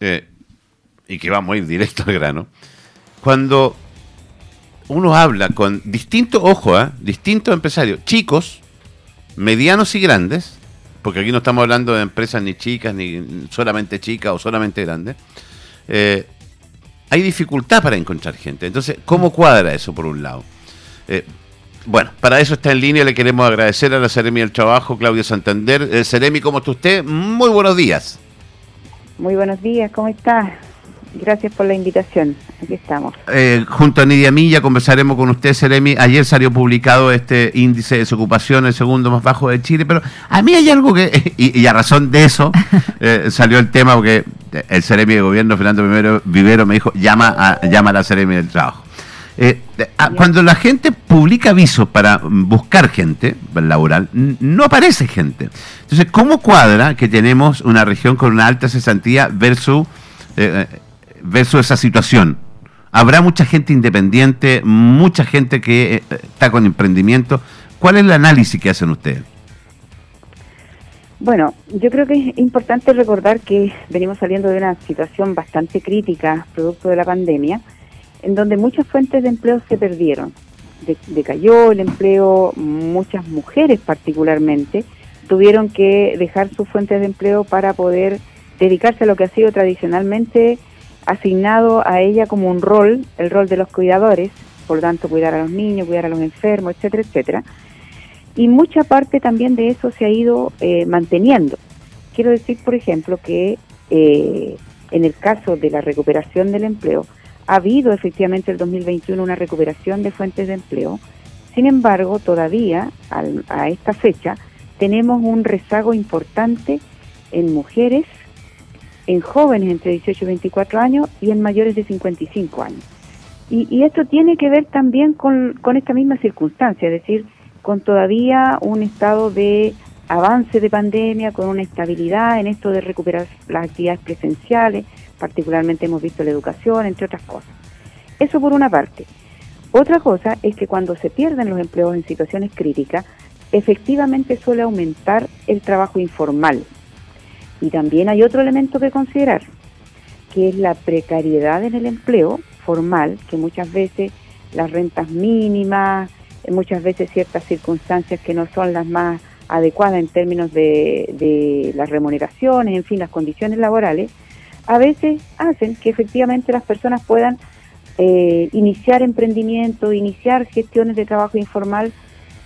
eh, y que vamos a ir directo al grano, cuando uno habla con distintos, ojo, ¿eh? distintos empresarios, chicos, medianos y grandes, porque aquí no estamos hablando de empresas ni chicas, ni solamente chicas o solamente grandes, eh, hay dificultad para encontrar gente. Entonces, ¿cómo cuadra eso por un lado? Bueno, para eso está en línea. Le queremos agradecer a la Seremi del Trabajo, Claudio Santander. Seremi, ¿cómo está usted? Muy buenos días. Muy buenos días, ¿cómo está? Gracias por la invitación. Aquí estamos. Eh, junto a Nidia Milla conversaremos con usted, Seremi. Ayer salió publicado este índice de desocupación, el segundo más bajo de Chile, pero a mí hay algo que, y, a razón de eso, eh, salió el tema porque el Seremi de Gobierno, Fernando Vivero, me dijo, llama a, llama a la Seremi del Trabajo. Eh, cuando la gente publica avisos para buscar gente laboral, no aparece gente. Entonces, ¿cómo cuadra que tenemos una región con una alta cesantía versus versus esa situación? ¿Habrá mucha gente independiente, mucha gente que eh, está con emprendimiento? ¿Cuál es el análisis que hacen ustedes? Bueno, yo creo que es importante recordar que venimos saliendo de una situación bastante crítica, producto de la pandemia, en donde muchas fuentes de empleo se perdieron. decayó el empleo, muchas mujeres particularmente tuvieron que dejar sus fuentes de empleo para poder dedicarse a lo que ha sido tradicionalmente asignado a ella como un rol, el rol de los cuidadores, por lo tanto cuidar a los niños, cuidar a los enfermos, etcétera, etcétera. Y mucha parte también de eso se ha ido eh, manteniendo. Quiero decir, por ejemplo, que eh, en el caso de la recuperación del empleo, ha habido efectivamente el 2021 una recuperación de fuentes de empleo. Sin embargo, todavía a esta fecha tenemos un rezago importante en mujeres en jóvenes entre 18 y 24 años y en mayores de 55 años. Y, esto tiene que ver también con, esta misma circunstancia, es decir, con todavía un estado de avance de pandemia, con una estabilidad en esto de recuperar las actividades presenciales, particularmente hemos visto la educación, entre otras cosas. Eso por una parte. Otra cosa es que cuando se pierden los empleos en situaciones críticas, efectivamente suele aumentar el trabajo informal, y también hay otro elemento que considerar, que es la precariedad en el empleo formal, que muchas veces las rentas mínimas, muchas veces ciertas circunstancias que no son las más adecuadas en términos de, las remuneraciones, en fin, las condiciones laborales, a veces hacen que efectivamente las personas puedan eh, iniciar emprendimiento, iniciar gestiones de trabajo informal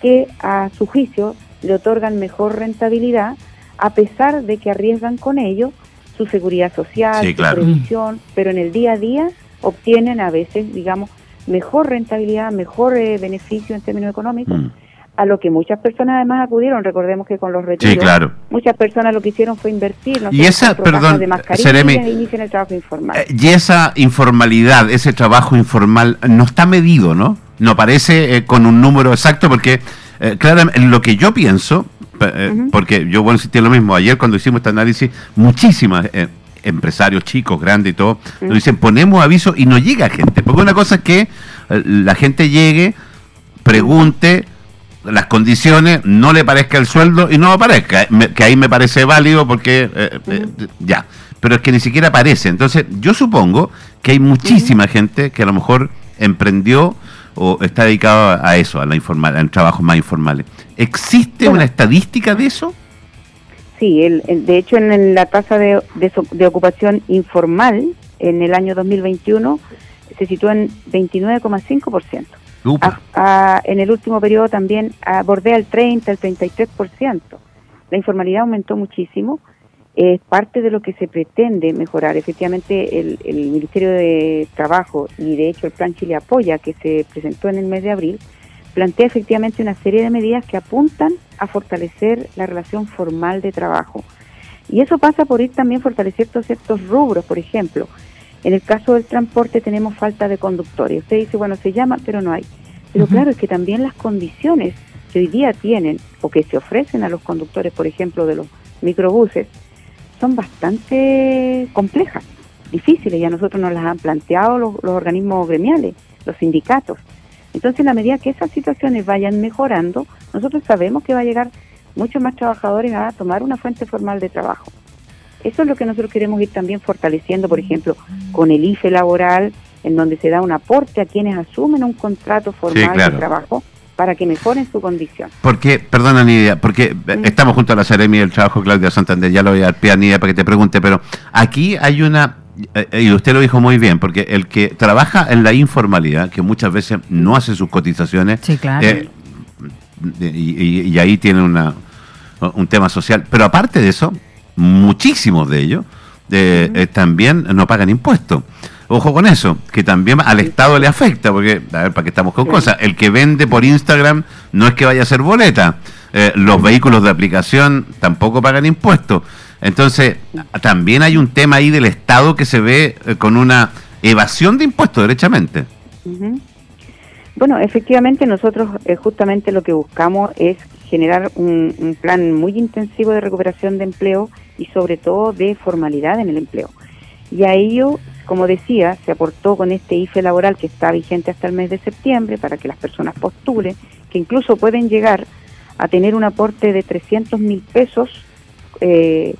que a su juicio le otorgan mejor rentabilidad a pesar de que arriesgan con ello su seguridad social, su previsión, pero en el día a día obtienen a veces, digamos, mejor rentabilidad, mejor eh, beneficio en términos económicos, mm. A lo que muchas personas además acudieron. Recordemos que con los retiros, muchas personas lo que hicieron fue invertir, y esa, perdón, de el trabajo informal. Eh, y esa informalidad, ese trabajo informal, no está medido, ¿no? No aparece eh, con un número exacto porque, claro, lo que yo pienso eh, porque yo a insistir lo mismo, ayer cuando hicimos este análisis, muchísimas eh, empresarios chicos, grandes y todo, nos dicen, ponemos aviso y no llega gente, porque una cosa es que eh, la gente llegue, pregunte las condiciones, no le parezca el sueldo y no aparezca, que ahí me parece válido porque ya, pero es que ni siquiera aparece, entonces yo supongo que hay muchísima gente que a lo mejor emprendió o está dedicado a eso, a la informal, a trabajos más informales. ¿Existe una estadística de eso? Sí, el, de hecho en la tasa de, de, ocupación informal en el año 2021 se situó en 29,5%. En el último periodo también bordea el 30, el 33%. La informalidad aumentó muchísimo es parte de lo que se pretende mejorar. Efectivamente, el, Ministerio de Trabajo y de hecho el Plan Chile Apoya, que se presentó en el mes de abril, plantea efectivamente una serie de medidas que apuntan a fortalecer la relación formal de trabajo. Y eso pasa por ir también fortaleciendo ciertos rubros, por ejemplo. En el caso del transporte tenemos falta de conductores. Usted dice, bueno, se llama, pero no hay. Pero claro, es que también las condiciones que hoy día tienen o que se ofrecen a los conductores, por ejemplo, de los microbuses, son bastante complejas, difíciles, y a nosotros nos las han planteado los, organismos gremiales, los sindicatos. Entonces, en la medida que esas situaciones vayan mejorando, nosotros sabemos que va a llegar muchos más trabajadores a tomar una fuente formal de trabajo. Eso es lo que nosotros queremos ir también fortaleciendo, por ejemplo, con el IFE laboral, en donde se da un aporte a quienes asumen un contrato formal de trabajo para que mejoren su condición. Porque, perdona Nidia, porque mm. estamos junto a la Seremi del Trabajo, Claudia Santander, ya lo voy a dar pie a Nidia para que te pregunte, pero aquí hay una, eh, y usted lo dijo muy bien, porque el que trabaja en la informalidad, que muchas veces no hace sus cotizaciones, eh, y, ahí tiene una, un tema social, pero aparte de eso, muchísimos de ellos eh, también no pagan impuestos. Ojo con eso, que también al Estado le afecta, porque, a ver, para qué estamos con cosas, el que vende por Instagram no es que vaya a ser boleta, eh, los vehículos de aplicación tampoco pagan impuestos. Entonces, también hay un tema ahí del Estado que se ve eh, con una evasión de impuestos, derechamente. Bueno, efectivamente nosotros eh, justamente lo que buscamos es generar un, plan muy intensivo de recuperación de empleo y sobre todo de formalidad en el empleo. Y a ello como decía, se aportó con este IFE laboral que está vigente hasta el mes de septiembre para que las personas postulen, que incluso pueden llegar a tener un aporte de 300 mil pesos eh,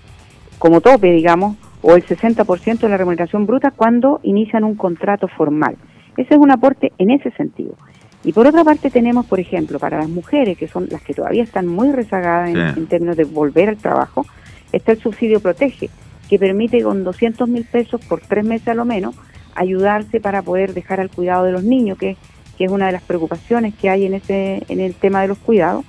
como tope, digamos, o el 60% de la remuneración bruta cuando inician un contrato formal. Ese es un aporte en ese sentido. Y por otra parte tenemos, por ejemplo, para las mujeres, que son las que todavía están muy rezagadas en, en términos de volver al trabajo, está el subsidio protege, que permite con 200 mil pesos por tres meses a lo menos ayudarse para poder dejar al cuidado de los niños, que, que es una de las preocupaciones que hay en, ese, en el tema de los cuidados.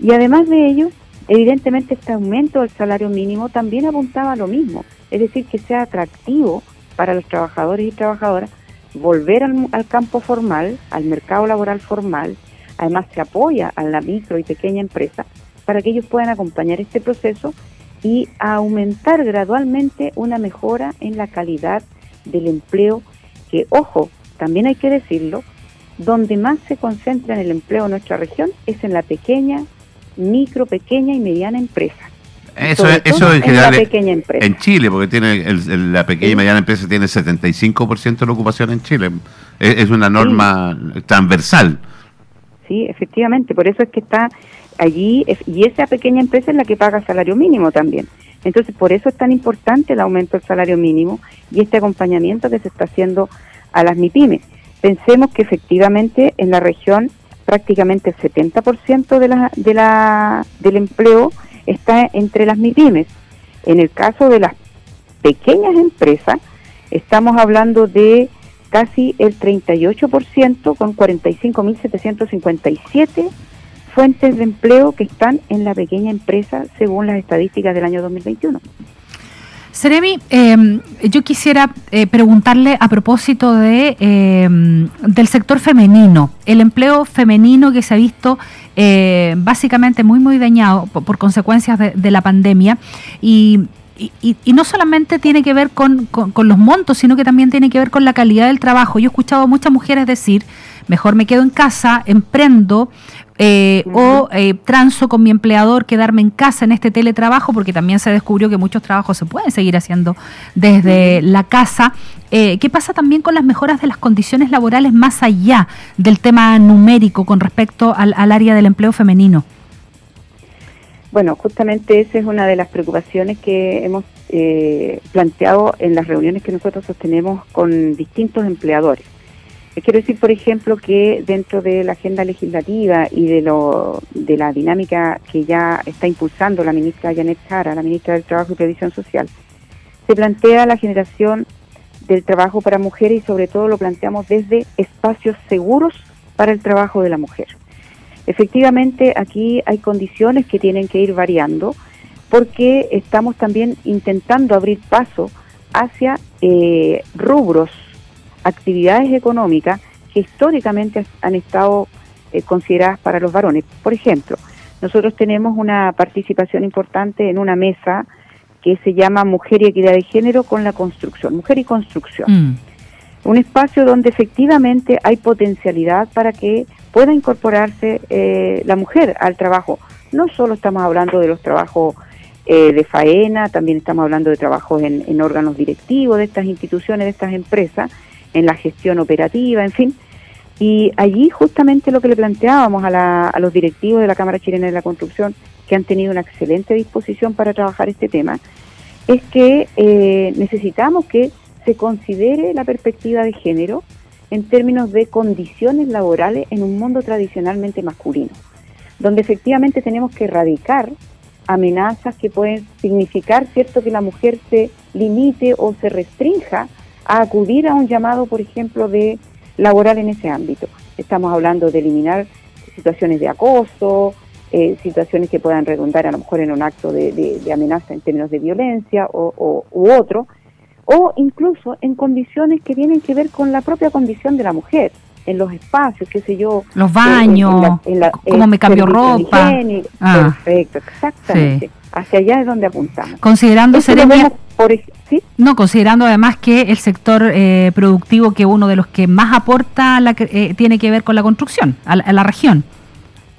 Y además de ello, evidentemente este aumento del salario mínimo también apuntaba a lo mismo, es decir, que sea atractivo para los trabajadores y trabajadoras volver al, campo formal, al mercado laboral formal, además se apoya a la micro y pequeña empresa para que ellos puedan acompañar este proceso y aumentar gradualmente una mejora en la calidad del empleo, que, ojo, también hay que decirlo, donde más se concentra en el empleo en nuestra región es en la pequeña, micro, pequeña y mediana empresa. Eso, es, eso en general pequeña empresa. en Chile, porque tiene la pequeña y mediana empresa tiene 75% de la ocupación en Chile. Es, una norma transversal. Sí, efectivamente, por eso es que está allí, y esa pequeña empresa es la que paga salario mínimo también. Entonces, por eso es tan importante el aumento del salario mínimo y este acompañamiento que se está haciendo a las MIPIMES. Pensemos que efectivamente en la región prácticamente el 70% de la, de la, del empleo está entre las MIPIMES. En el caso de las pequeñas empresas, estamos hablando de casi el 38% con 45.757 fuentes de empleo que están en la pequeña empresa según las estadísticas del año 2021. Seremi, em, yo quisiera eh, preguntarle a propósito de em, del sector femenino, el empleo femenino que se ha visto eh, básicamente muy muy dañado por, consecuencias de, la pandemia. Y, y, no solamente tiene que ver con, con, los montos, sino que también tiene que ver con la calidad del trabajo. Yo he escuchado a muchas mujeres decir, mejor me quedo en casa, emprendo, eh, o eh, transo con mi empleador quedarme en casa en este teletrabajo, porque también se descubrió que muchos trabajos se pueden seguir haciendo desde la casa. Eh, ¿Qué pasa también con las mejoras de las condiciones laborales más allá del tema numérico con respecto al, área del empleo femenino? Bueno, justamente esa es una de las preocupaciones que hemos planteado en las reuniones que nosotros sostenemos con distintos empleadores. Quiero decir, por ejemplo, que dentro de la agenda legislativa y de, lo, de la dinámica que ya está impulsando la ministra Janet Jara, la ministra del Trabajo y Previsión Social, se plantea la generación del trabajo para mujeres y sobre todo lo planteamos desde espacios seguros para el trabajo de la mujer. Efectivamente, aquí hay condiciones que tienen que ir variando porque estamos también intentando abrir paso hacia eh, rubros actividades económicas que históricamente han estado eh, consideradas para los varones. Por ejemplo, nosotros tenemos una participación importante en una mesa que se llama Mujer y Equidad de Género con la Construcción, Mujer y Construcción. Mm. Un espacio donde efectivamente hay potencialidad para que pueda incorporarse eh, la mujer al trabajo. No solo estamos hablando de los trabajos eh, de faena, también estamos hablando de trabajos en, órganos directivos de estas instituciones, de estas empresas, en la gestión operativa, en fin. Y allí justamente lo que le planteábamos a, a los directivos de la Cámara Chilena de la Construcción, que han tenido una excelente disposición para trabajar este tema, es que eh, necesitamos que se considere la perspectiva de género en términos de condiciones laborales en un mundo tradicionalmente masculino, donde efectivamente tenemos que erradicar amenazas que pueden significar, cierto, que la mujer se limite o se restrinja a acudir a un llamado, por ejemplo, de laboral en ese ámbito. Estamos hablando de eliminar situaciones de acoso, eh, situaciones que puedan redundar a lo mejor en un acto de, amenaza en términos de violencia o, u otro, o incluso en condiciones que tienen que ver con la propia condición de la mujer, en los espacios, qué sé yo. Los baños, cómo me cambio ropa. Ah. Perfecto, exactamente. Hacia allá es donde apuntamos. Considerando, No, considerando además que el sector eh, productivo, que uno de los que más aporta, la, eh, tiene que ver con la construcción, a la región.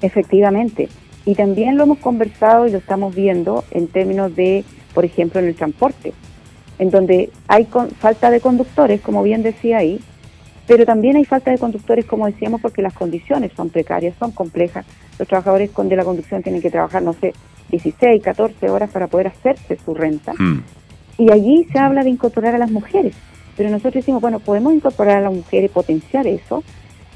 Efectivamente. Y también lo hemos conversado y lo estamos viendo en términos de, por ejemplo, en el transporte, en donde hay falta de conductores, como bien decía ahí, pero también hay falta de conductores, como decíamos, porque las condiciones son precarias, son complejas. Los trabajadores con de la conducción tienen que trabajar, no sé, 16, 14 horas para poder hacerse su renta. Hmm. Y allí se habla de incorporar a las mujeres. Pero nosotros decimos, bueno, podemos incorporar a las mujeres, potenciar eso,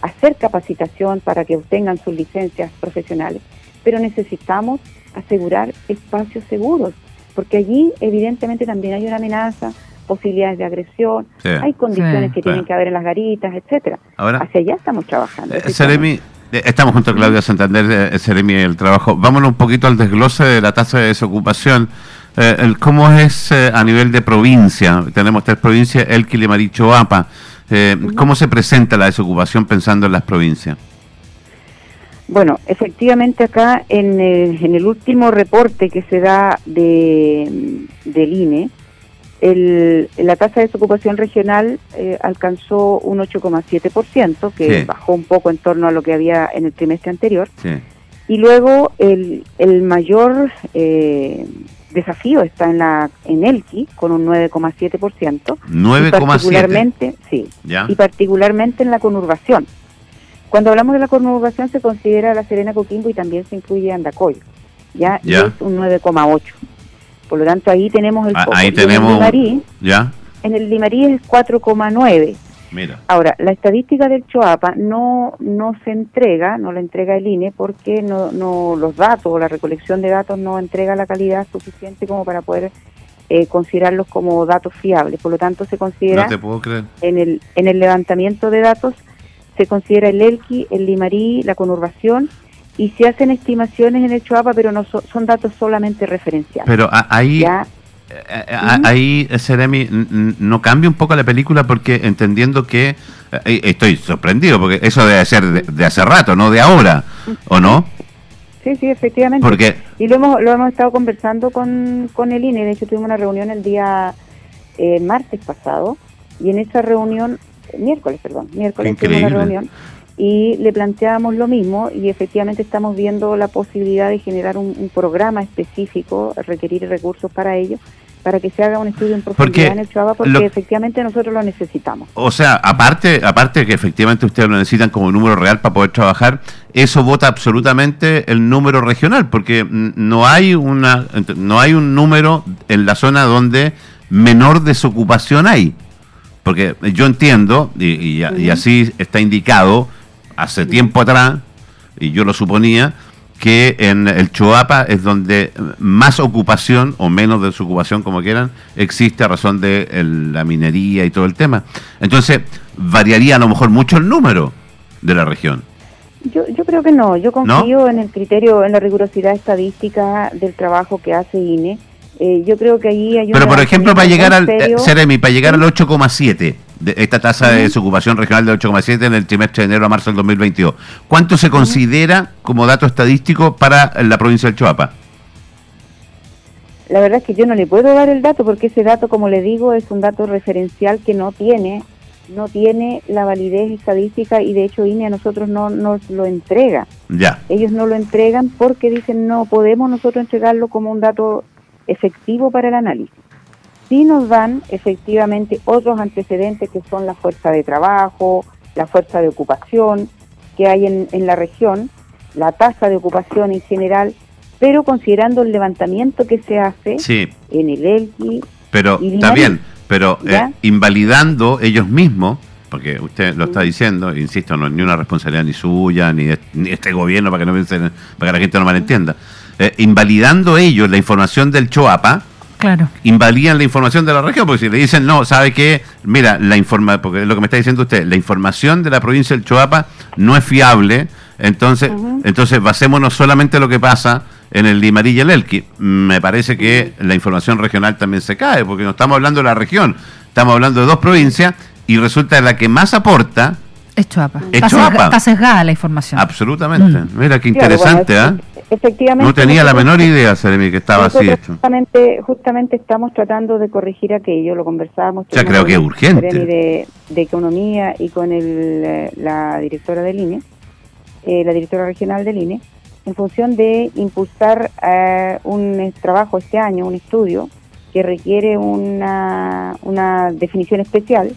hacer capacitación para que obtengan sus licencias profesionales, pero necesitamos asegurar espacios seguros, porque allí evidentemente también hay una amenaza, posibilidades de agresión, hay condiciones que tienen que haber en las garitas, etcétera. Ahora, Hacia allá estamos trabajando. Eh, Seremi, eh, estamos junto a Claudia Santander, eh, Seremi, el trabajo. Vámonos un poquito al desglose de la tasa de desocupación. el, ¿Cómo es a nivel de provincia? Tenemos tres provincias, El Limarí, APA. Eh, ¿Cómo se presenta la desocupación pensando en las provincias? Bueno, efectivamente acá en el, último reporte que se da de, del INE, la tasa de desocupación regional eh, alcanzó un 8,7%, que bajó un poco en torno a lo que había en el trimestre anterior. Y luego el, el mayor eh, desafío está en la en Elqui con un 9,7%. 9,7. Particularmente, sí. Y particularmente en la conurbación. Cuando hablamos de la conurbación se considera la Serena Coquimbo y también se incluye Andacoyo. Ya, ya. es un 9,8. Por lo tanto, ahí tenemos el ah, Ahí tenemos en el Limarí, ya. En el Limarí es 4,9. Ahora, la estadística del Choapa no, no se entrega, no la entrega el INE porque no, no los datos o la recolección de datos no entrega la calidad suficiente como para poder eh, considerarlos como datos fiables. Por lo tanto, se considera en el en el levantamiento de datos se considera el ELQI, el LIMARÍ, la conurbación y se hacen estimaciones en el Choapa, pero no son datos solamente referenciales. Pero ahí eh, eh, ahí, Seremi, no cambia un poco la película porque entendiendo que eh, estoy sorprendido porque eso debe ser de, hace rato, no de ahora, ¿o no? Sí, sí, efectivamente. Porque, y lo hemos, lo hemos estado conversando con, con el INE, de hecho tuvimos una reunión el día martes pasado y en esa reunión, miércoles, perdón, miércoles tuvimos una reunión y le planteábamos lo mismo y efectivamente estamos viendo la posibilidad de generar un, programa específico, requerir recursos para ello, para que se haga un estudio en profundidad en el Chuaba, porque efectivamente nosotros lo necesitamos. O sea, aparte aparte de que efectivamente ustedes lo necesitan como número real para poder trabajar, eso vota absolutamente el número regional, porque no hay una no hay un número en la zona donde menor desocupación hay. Porque yo entiendo, y, y así está indicado, hace tiempo atrás, y yo lo suponía, que en el Choapa es donde más ocupación, o menos desocupación, como quieran, existe a razón de la minería y todo el tema. Entonces, variaría a lo mejor mucho el número de la región. Yo, yo creo que no, yo confío en el criterio, en la rigurosidad estadística del trabajo que hace INE. Eh, yo creo que ahí hay Pero por ejemplo, para llegar al, eh, Seremi, para llegar al 8,7, esta tasa de desocupación regional de 8,7 en el trimestre de enero a marzo del 2022. ¿Cuánto se considera como dato estadístico para la provincia del Choapa? La verdad es que yo no le puedo dar el dato porque ese dato, como le digo, es un dato referencial que no tiene no tiene la validez estadística y de hecho INE a nosotros no nos lo entrega. Ya. Ellos no lo entregan porque dicen no podemos nosotros entregarlo como un dato efectivo para el análisis. Sí nos dan efectivamente otros antecedentes que son la fuerza de trabajo, la fuerza de ocupación que hay en, en la región, la tasa de ocupación en general, pero considerando el levantamiento que se hace en el ELQI. Pero está bien, pero eh, invalidando ellos mismos, porque usted lo está diciendo, insisto, no es ni una responsabilidad ni suya, ni, ni este gobierno, para que, no piensen, para que la gente no malentienda, eh, invalidando ellos la información del Choapa, claro. invalidan la información de la región, porque si le dicen, no, ¿sabe qué? Mira, la informa porque es lo que me está diciendo usted, la información de la provincia del Choapa no es fiable, entonces, entonces basémonos solamente en lo que pasa en el Limarí y el Elqui. Me parece que la información regional también se cae, porque no estamos hablando de la región, estamos hablando de dos provincias y resulta que la que más aporta es Chuapa. está, sesgada la información. Absolutamente. Mm. Mira qué interesante, ¿ah? Efectivamente. No tenía la menor idea, Seremi, que estaba así hecho. Justamente, justamente estamos tratando de corregir aquello, lo conversábamos. Ya creo que es urgente. De, de Economía y con el, eh, la directora del INE, eh, la directora regional del INE, en función de impulsar eh, un trabajo este año, un estudio que requiere una, una definición especial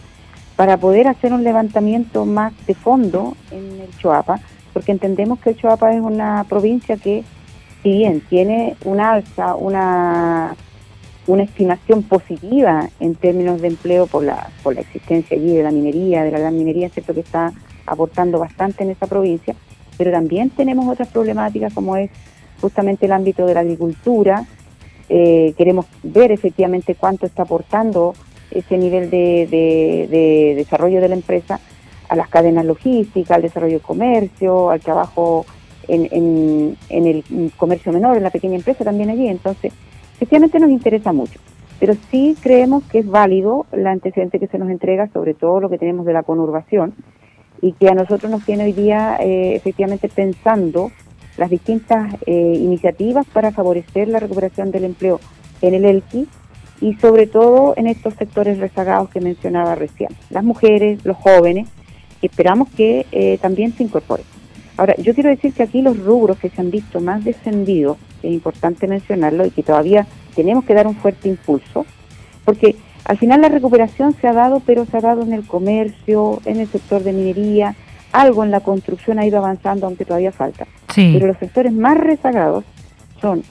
para poder hacer un levantamiento más de fondo en el Choapa, porque entendemos que Choapa es una provincia que, si bien tiene un alza, una, una estimación positiva en términos de empleo por la, por la existencia allí de la minería, de la gran minería, ¿cierto? que está aportando bastante en esa provincia, pero también tenemos otras problemáticas como es justamente el ámbito de la agricultura. Eh, queremos ver efectivamente cuánto está aportando ese nivel de, desarrollo de la empresa a las cadenas logísticas, al desarrollo del comercio, al trabajo en, en, el comercio menor, en la pequeña empresa también allí. Entonces, efectivamente nos interesa mucho. Pero sí creemos que es válido el antecedente que se nos entrega, sobre todo lo que tenemos de la conurbación, y que a nosotros nos tiene hoy día eh, efectivamente pensando las distintas eh, iniciativas para favorecer la recuperación del empleo en el ELQI y sobre todo en estos sectores rezagados que mencionaba recién, las mujeres, los jóvenes, que esperamos que eh, también se incorporen. Ahora, yo quiero decir que aquí los rubros que se han visto más descendidos, es importante mencionarlo y que todavía tenemos que dar un fuerte impulso, porque al final la recuperación se ha dado, pero se ha dado en el comercio, en el sector de minería, algo en la construcción ha ido avanzando, aunque todavía falta. Pero los sectores más rezagados son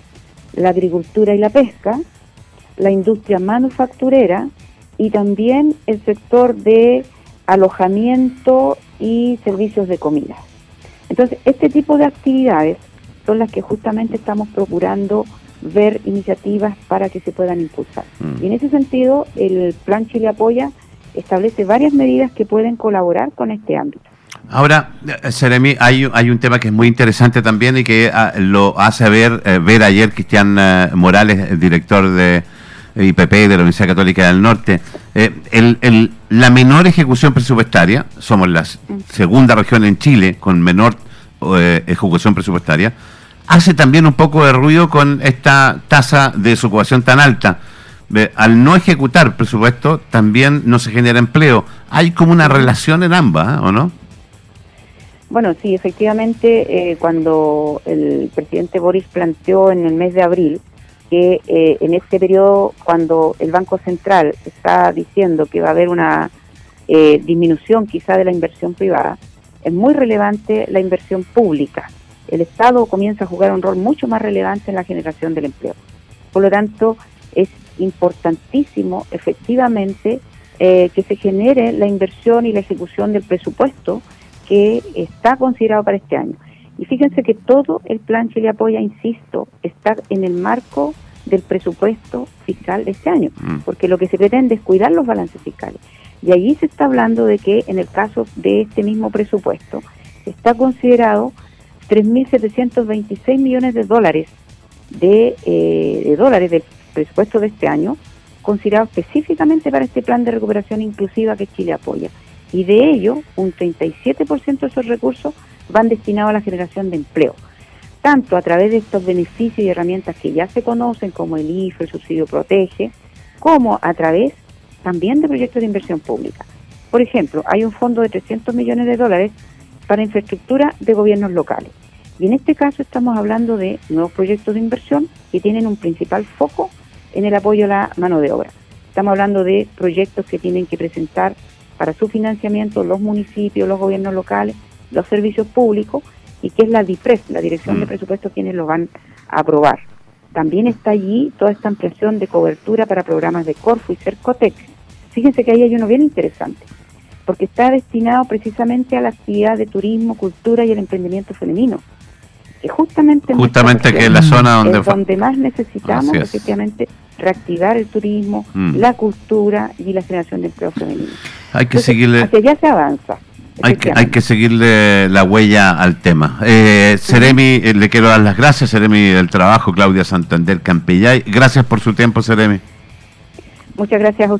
la agricultura y la pesca, la industria manufacturera y también el sector de alojamiento y servicios de comida. Entonces, este tipo de actividades son las que justamente estamos procurando ver iniciativas para que se puedan impulsar. Mm. Y en ese sentido, el Plan Chile Apoya establece varias medidas que pueden colaborar con este ámbito. Ahora, Seremi, hay, hay un tema que es muy interesante también y que ah, lo hace ver, eh, ver ayer Cristian eh, Morales, el director de IPP de la Universidad Católica del Norte. Eh, el, la menor ejecución presupuestaria, somos la segunda región en Chile con menor ejecución presupuestaria, hace también un poco de ruido con esta tasa de desocupación tan alta. Al no ejecutar presupuesto, también no se genera empleo. Hay como una relación en ambas, ¿o no? Bueno, sí, efectivamente, eh, cuando el presidente Boris planteó en el mes de abril que eh, en este periodo, cuando el Banco Central está diciendo que va a haber una eh, disminución quizá de la inversión privada, es muy relevante la inversión pública el Estado comienza a jugar un rol mucho más relevante en la generación del empleo. Por lo tanto, es importantísimo efectivamente eh, que se genere la inversión y la ejecución del presupuesto que está considerado para este año. Y fíjense que todo el plan Chile Apoya, insisto, está en el marco del presupuesto fiscal de este año, mm. porque lo que se pretende es cuidar los balances fiscales. Y allí se está hablando de que en el caso de este mismo presupuesto está considerado 3.726 millones de dólares de, eh, de, dólares del presupuesto de este año, considerado específicamente para este plan de recuperación inclusiva que Chile apoya. Y de ello, un 37% de esos recursos van destinados a la generación de empleo, tanto a través de estos beneficios y herramientas que ya se conocen, como el IFE, el subsidio protege, como a través también de proyectos de inversión pública. Por ejemplo, hay un fondo de 300 millones de dólares para infraestructura de gobiernos locales. Y en este caso estamos hablando de nuevos proyectos de inversión que tienen un principal foco en el apoyo a la mano de obra. Estamos hablando de proyectos que tienen que presentar para su financiamiento los municipios, los gobiernos locales, los servicios públicos y que es la DIPRES, la Dirección de mm. Presupuestos, quienes lo van aprobar. También está allí toda esta ampliación de cobertura para programas de Corfu y Cercotec. Fíjense que ahí hay uno bien interesante, porque está destinado precisamente a la actividad de turismo, cultura y el emprendimiento femenino. Que justamente, justamente que es la zona donde, es donde más necesitamos efectivamente reactivar el turismo, mm. la cultura y la generación de empleo femenino. Hay que seguirle. Hacia allá se avanza. Hay que, hay que seguirle la huella al tema. Eh, Seremi, eh, le quiero dar las gracias, Seremi del trabajo, Claudia Santander Campillay. Gracias por su tiempo, Seremi. Muchas gracias a